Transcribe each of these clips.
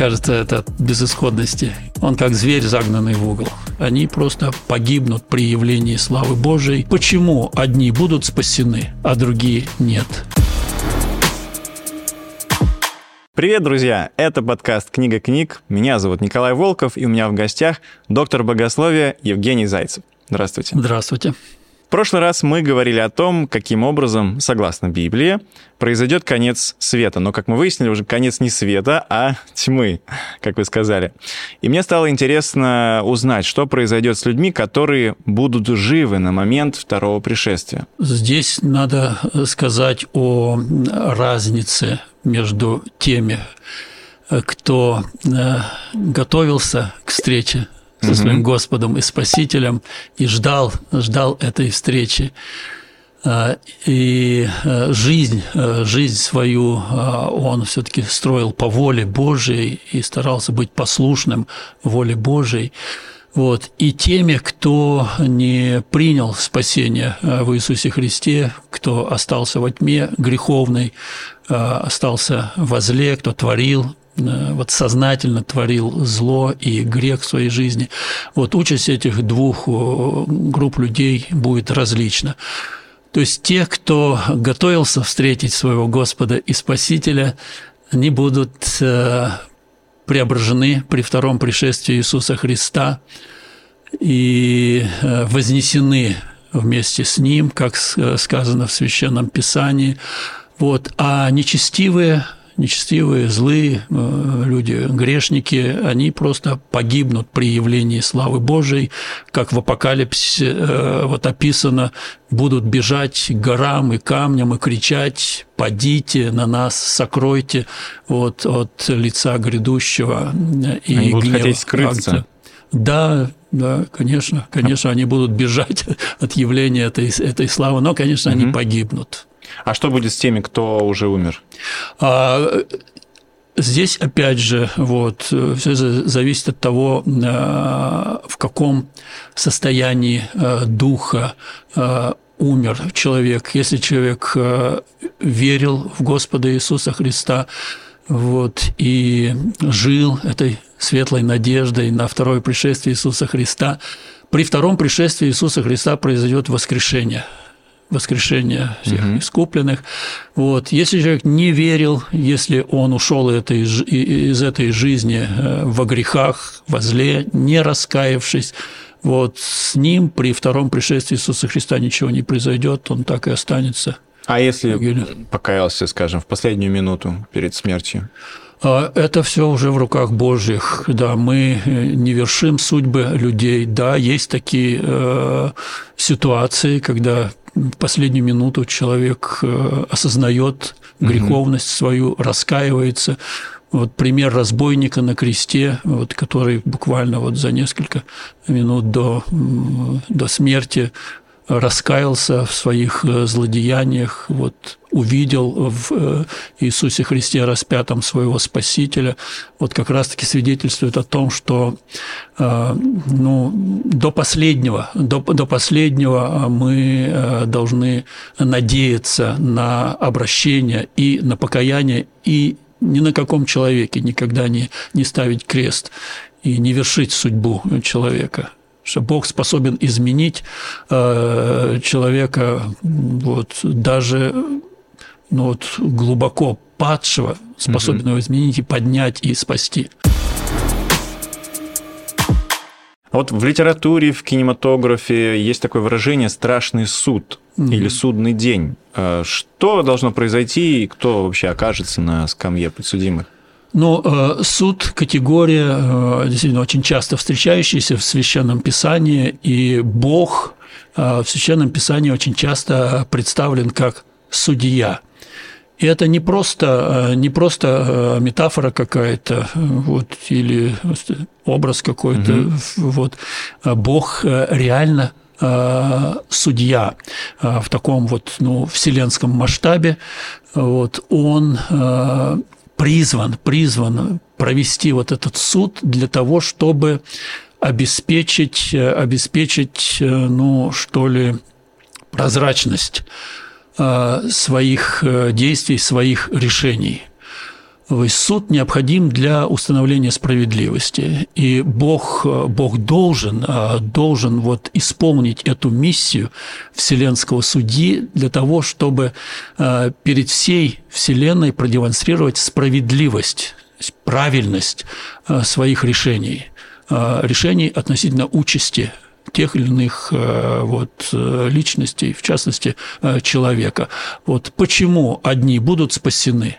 кажется, это от безысходности. Он как зверь, загнанный в угол. Они просто погибнут при явлении славы Божией. Почему одни будут спасены, а другие нет? Привет, друзья! Это подкаст «Книга книг». Меня зовут Николай Волков, и у меня в гостях доктор богословия Евгений Зайцев. Здравствуйте. Здравствуйте. В прошлый раз мы говорили о том, каким образом, согласно Библии, произойдет конец света. Но, как мы выяснили, уже конец не света, а тьмы, как вы сказали. И мне стало интересно узнать, что произойдет с людьми, которые будут живы на момент второго пришествия. Здесь надо сказать о разнице между теми, кто э, готовился к встрече со своим Господом и Спасителем и ждал, ждал этой встречи. А, и э, жизнь, э, жизнь свою а, он все-таки строил по воле Божией и старался быть послушным воле Божией. Вот. И теми, кто не принял спасение э, в Иисусе Христе, кто остался во тьме греховной, остался во зле, кто творил вот сознательно творил зло и грех в своей жизни. Вот участь этих двух групп людей будет различна. То есть те, кто готовился встретить своего Господа и Спасителя, они будут э, преображены при втором пришествии Иисуса Христа и э, вознесены вместе с Ним, как сказано в Священном Писании. Вот. А нечестивые нечестивые, злые э, люди, грешники, они просто погибнут при явлении славы Божией, как в Апокалипсисе э, вот описано, будут бежать к горам и камням и кричать «Падите на нас, сокройте вот, от лица грядущего и Они будут гнева хотеть скрыться. Да, да, конечно, конечно, они будут бежать от явления этой, этой славы, но, конечно, они угу. погибнут. А что будет с теми, кто уже умер? А, здесь, опять же, вот, все зависит от того, а, в каком состоянии а, духа а, умер человек. Если человек верил в Господа Иисуса Христа, вот, и жил этой светлой надеждой на второе пришествие Иисуса Христа, при втором пришествии Иисуса Христа произойдет воскрешение – воскрешения всех угу. искупленных. Вот. Если человек не верил, если он ушел из, из этой жизни э, во грехах, во зле, не раскаявшись, вот с ним при втором пришествии Иисуса Христа ничего не произойдет, он так и останется. А если покаялся, скажем, в последнюю минуту перед смертью? А, это все уже в руках Божьих. Да, мы э, не вершим судьбы людей. Да, есть такие э, ситуации, когда в последнюю минуту человек э, осознает греховность свою, раскаивается. Вот пример разбойника на кресте, вот, который буквально вот за несколько минут до, до смерти раскаялся в своих э, злодеяниях, вот, увидел в э, Иисусе Христе распятом своего Спасителя, вот как раз-таки свидетельствует о том, что э, ну, до последнего, до, до последнего мы должны надеяться на обращение и на покаяние, и ни на каком человеке никогда не, не ставить крест и не вершить судьбу человека что Бог способен изменить э, человека вот, даже ну, вот, глубоко падшего, способен его изменить и поднять и спасти. Вот в литературе, в кинематографе есть такое выражение «страшный суд» mm-hmm. или «судный день». Э, что должно произойти и кто вообще окажется на скамье подсудимых? Ну, э, суд – категория, э, действительно, очень часто встречающаяся в Священном Писании, и Бог э, в Священном Писании очень часто представлен как судья. И это не просто, не просто метафора какая-то вот, или образ какой-то. Угу. Вот. Бог реально судья в таком вот ну, вселенском масштабе. Вот. Он призван, призван провести вот этот суд для того, чтобы обеспечить, э, обеспечить э, ну, что ли, прозрачность э, своих действий, своих решений. Суд необходим для установления справедливости. И Бог, Бог должен, должен вот исполнить эту миссию вселенского судьи для того, чтобы перед всей Вселенной продемонстрировать справедливость, правильность своих решений, решений относительно участи тех или иных э, вот, э, личностей, в частности, э, человека. Вот почему одни будут спасены,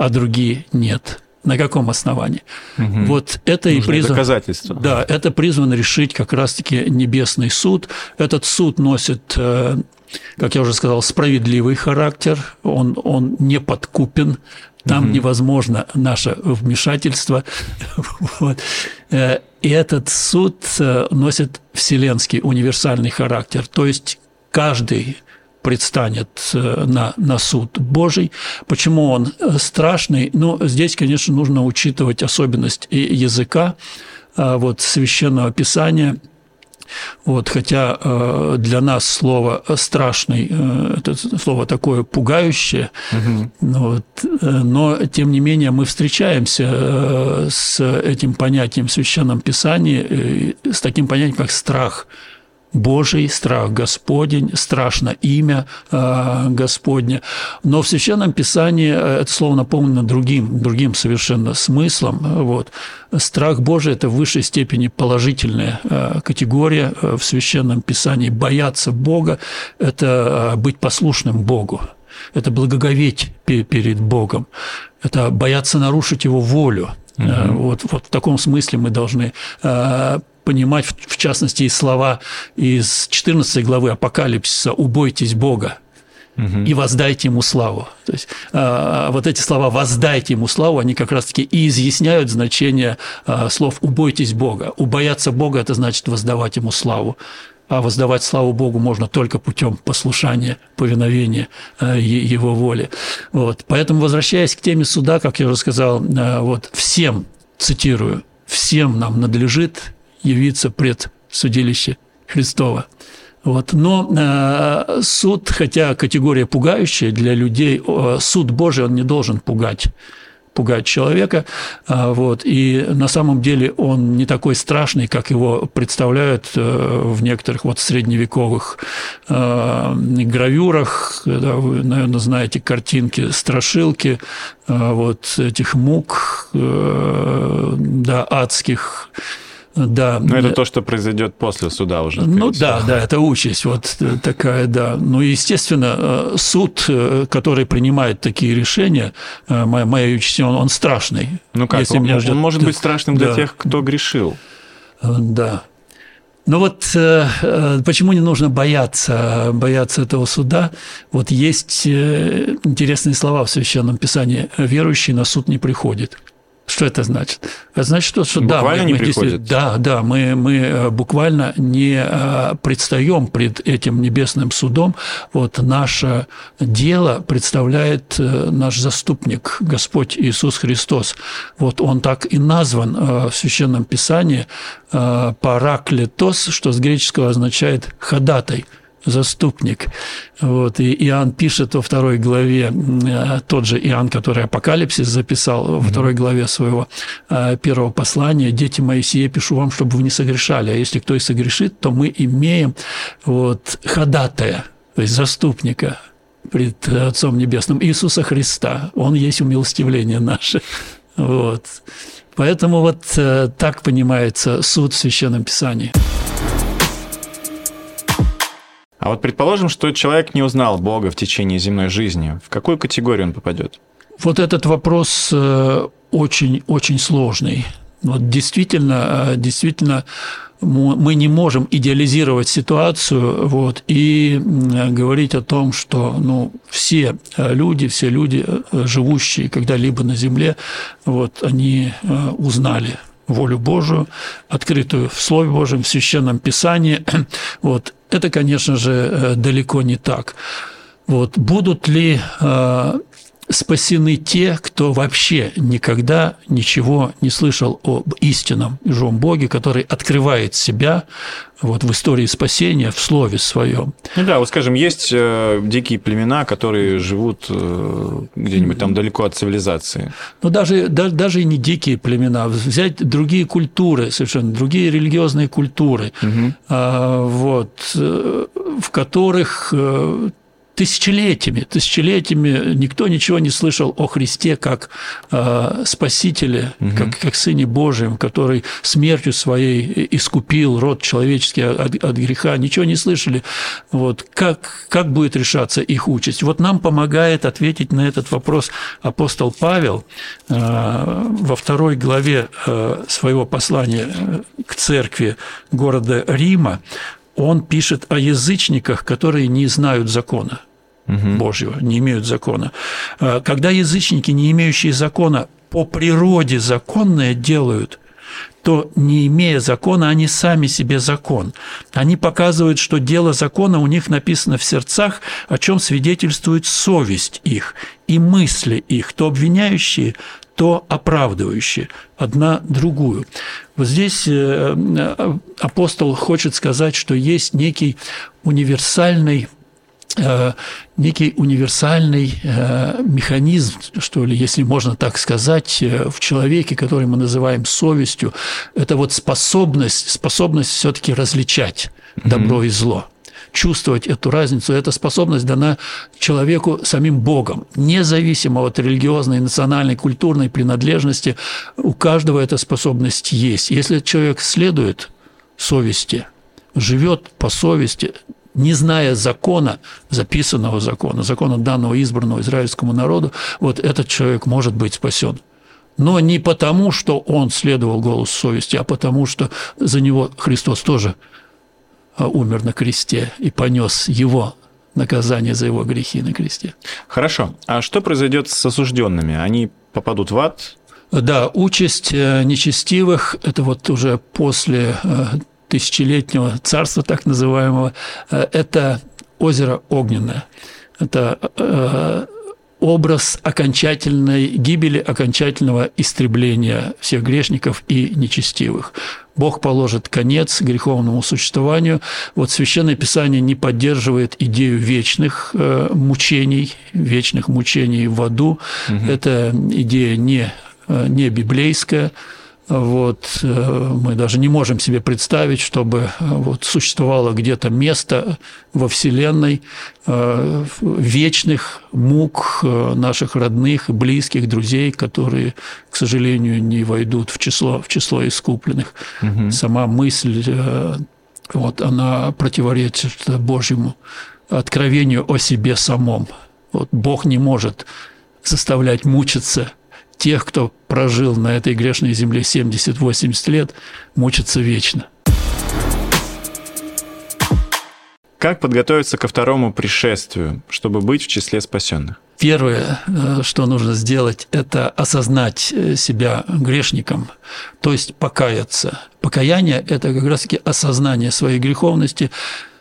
а другие нет? На каком основании? Угу. Вот это Нужны и призвано... доказательства. Да, это призвано решить как раз-таки небесный суд. Этот суд носит, как я уже сказал, справедливый характер, он, он не подкупен, там угу. невозможно наше вмешательство. вот. И этот суд э, носит вселенский универсальный характер, то есть каждый предстанет э, на, на суд Божий. Почему он э, страшный? Ну, здесь, конечно, нужно учитывать особенность языка, вот, священного писания – вот, хотя э, для нас слово страшный, э, это слово такое пугающее, угу. вот, э, но тем не менее мы встречаемся с этим понятием в Священном Писании, с таким понятием, как страх – Божий, страх Господень, страшно имя э, Господне. Но в Священном Писании э, это слово наполнено другим, другим совершенно смыслом. Вот. Страх Божий – это в высшей степени положительная э, категория в Священном Писании. Бояться Бога – это быть послушным Богу это благоговеть перед Богом, это бояться нарушить Его волю. Угу. Вот, вот в таком смысле мы должны понимать, в частности, и слова из 14 главы Апокалипсиса «Убойтесь Бога» и воздайте ему славу. То есть а, вот эти слова «воздайте ему славу», они как раз-таки и изъясняют значение а, слов «убойтесь Бога». Убояться Бога – это значит воздавать ему славу. А воздавать славу Богу можно только путем послушания, повиновения а, Его воле. Вот. Поэтому, возвращаясь к теме суда, как я уже сказал, вот всем, цитирую, всем нам надлежит явиться пред судилище Христова. Вот. Но э, суд, хотя категория пугающая для людей, э, суд Божий, он не должен пугать пугать человека. Э, вот. И на самом деле он не такой страшный, как его представляют э, в некоторых вот средневековых э, гравюрах. Да, вы, наверное, знаете картинки страшилки вот этих мук да, адских да. Но это то, что произойдет после суда уже. Ну да, всего. да, это участь вот такая, да. Ну, естественно, э, суд, э, который принимает такие решения, э, моя, моя участь, он, он страшный. Ну как, если он, меня ждет... он может быть страшным для да. тех, кто грешил. Да. Но вот почему не нужно бояться, бояться этого суда? Вот есть интересные слова в Священном Писании. Верующий на суд не приходит. Что это значит? Это значит, что, что да, мы, не мы приходит. да, да, мы, мы э, буквально не э, предстаем пред этим небесным судом. Вот наше дело представляет э, наш заступник, Господь Иисус Христос. Вот он так и назван в Священном Писании параклетос, что с греческого означает ходатай – заступник. Вот, и Иоанн пишет во второй главе, э, тот же Иоанн, который Апокалипсис записал во второй главе своего э, первого послания, «Дети мои, сие пишу вам, чтобы вы не согрешали, а если кто и согрешит, то мы имеем вот, ходатая, то есть заступника пред Отцом Небесным, Иисуса Христа. Он есть умилостивление наше». Вот. Поэтому вот э, так понимается суд в Священном Писании. А вот предположим, что человек не узнал Бога в течение земной жизни. В какую категорию он попадет? Вот этот вопрос очень-очень э, сложный. Вот действительно, э, действительно, мы не можем идеализировать ситуацию вот, и говорить о том, что ну, все э, люди, все люди, живущие когда-либо на Земле, вот, они узнали волю Божию, открытую в Слове Божьем, в Священном Писании. Вот. Это, конечно же, э, далеко не так. Вот. Будут ли э, спасены те, кто вообще никогда ничего не слышал об истинном живом Боге, который открывает себя вот в истории спасения в слове своем. Ну да, вот скажем, есть э, дикие племена, которые живут э, где-нибудь там далеко от цивилизации. Ну даже, да, даже и не дикие племена, взять другие культуры, совершенно другие религиозные культуры, угу. вот, э, в которых тысячелетиями, тысячелетиями никто ничего не слышал о Христе как э, Спасителе, угу. как, как Сыне Божьем, который смертью своей искупил род человеческий от, от греха, ничего не слышали. Вот, как, как будет решаться их участь? Вот нам помогает ответить на этот вопрос апостол Павел э, во второй главе э, своего послания к церкви города Рима, он пишет о язычниках, которые не знают закона угу. Божьего, не имеют закона. А, когда язычники, не имеющие закона, по природе законное делают, то, не имея закона, они сами себе закон. Они показывают, что дело закона у них написано в сердцах, о чем свидетельствует совесть их и мысли их, то обвиняющие, то оправдывающие одна другую. Вот здесь э, э, апостол хочет сказать, что есть некий универсальный некий универсальный э, механизм, что ли, если можно так сказать, э, в человеке, который мы называем совестью, это вот способность, способность все-таки различать добро и зло чувствовать эту разницу. Эта способность дана человеку самим Богом, независимо от религиозной, национальной, культурной принадлежности. У каждого эта способность есть. Если человек следует совести, живет по совести, не зная закона, записанного закона, закона данного избранного израильскому народу, вот этот человек может быть спасен. Но не потому, что он следовал голосу совести, а потому, что за него Христос тоже а, умер на кресте и понес его наказание за его грехи на кресте. Хорошо. А что произойдет с осужденными? Они попадут в ад? Да, участь э, нечестивых – это вот уже после э, тысячелетнего царства, так называемого, э, это озеро Огненное. Это э, образ окончательной гибели, окончательного истребления всех грешников и нечестивых. Бог положит конец греховному существованию. Вот Священное Писание не поддерживает идею вечных э, мучений, вечных мучений в аду. Угу. Это идея не, не библейская. Вот, э, мы даже не можем себе представить, чтобы э, вот, существовало где-то место во Вселенной э, вечных мук наших родных, близких, друзей, которые, к сожалению, не войдут в число, в число искупленных. Угу. Сама мысль, вот, она противоречит Божьему откровению о себе самом. Вот, Бог не может заставлять мучиться – тех, кто прожил на этой грешной земле 70-80 лет, мучиться вечно. Как подготовиться ко второму пришествию, чтобы быть в числе спасенных? Первое, э, что нужно сделать, это осознать э, себя грешником, то есть покаяться. Покаяние – это как раз-таки осознание своей греховности,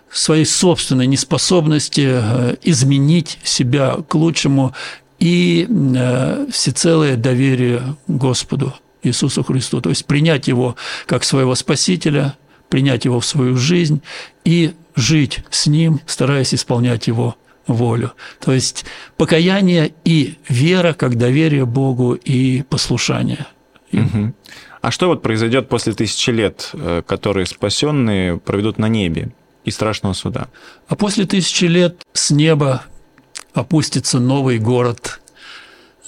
своей собственной неспособности э, изменить себя к лучшему и э, всецелое доверие Господу Иисусу Христу, то есть принять Его как своего Спасителя, принять Его в свою жизнь и жить с Ним, стараясь исполнять Его волю. То есть покаяние и вера как доверие Богу и послушание. Угу. А что вот произойдет после тысячи лет, э, которые спасенные проведут на небе и страшного суда? А после тысячи лет с неба опустится новый город,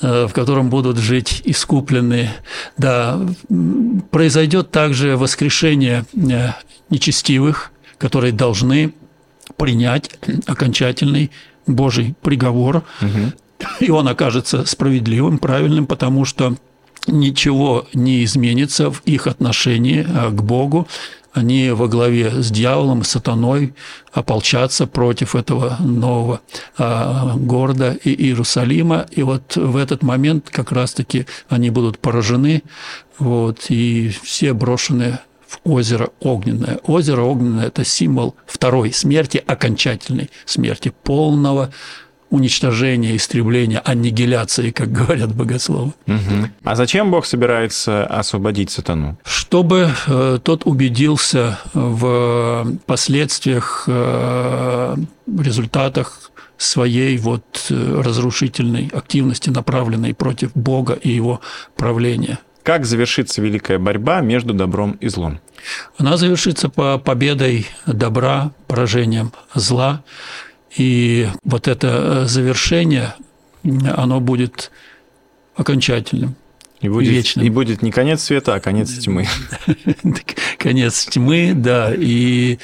э, в котором будут жить искупленные. Да, произойдет также воскрешение э, нечестивых, которые должны принять окончательный Божий приговор, угу. и он окажется справедливым, правильным, потому что ничего не изменится в их отношении э, к Богу, они во главе с дьяволом, сатаной ополчатся против этого нового а, города и Иерусалима. И вот в этот момент как раз-таки они будут поражены, вот, и все брошены в озеро Огненное. Озеро Огненное – это символ второй смерти, окончательной смерти, полного уничтожения, истребления, аннигиляции, как говорят богословы. Угу. А зачем Бог собирается освободить сатану? Чтобы э, тот убедился в последствиях, э, результатах своей вот э, разрушительной активности, направленной против Бога и его правления. Как завершится великая борьба между добром и злом? Она завершится по победой добра, поражением зла. И вот это э, завершение, оно будет окончательным. И будет, вечным. и будет не конец света, а конец тьмы. Конец тьмы, да, и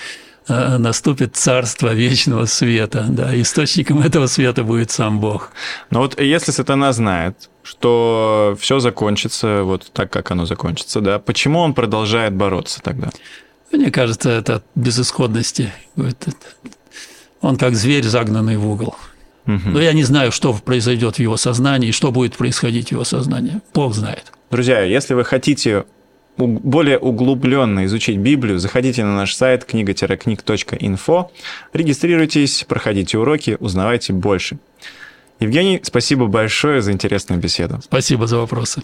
э, наступит царство вечного света, да, источником этого света будет сам Бог. Но вот если сатана знает, что все закончится вот так, как оно закончится, да, почему он продолжает бороться тогда? Мне кажется, это от безысходности. Он как зверь, загнанный в угол. Угу. Но я не знаю, что произойдет в его сознании, что будет происходить в его сознании. Бог знает. Друзья, если вы хотите более углубленно изучить Библию, заходите на наш сайт книга-книг.инфо, регистрируйтесь, проходите уроки, узнавайте больше. Евгений, спасибо большое за интересную беседу. Спасибо за вопросы.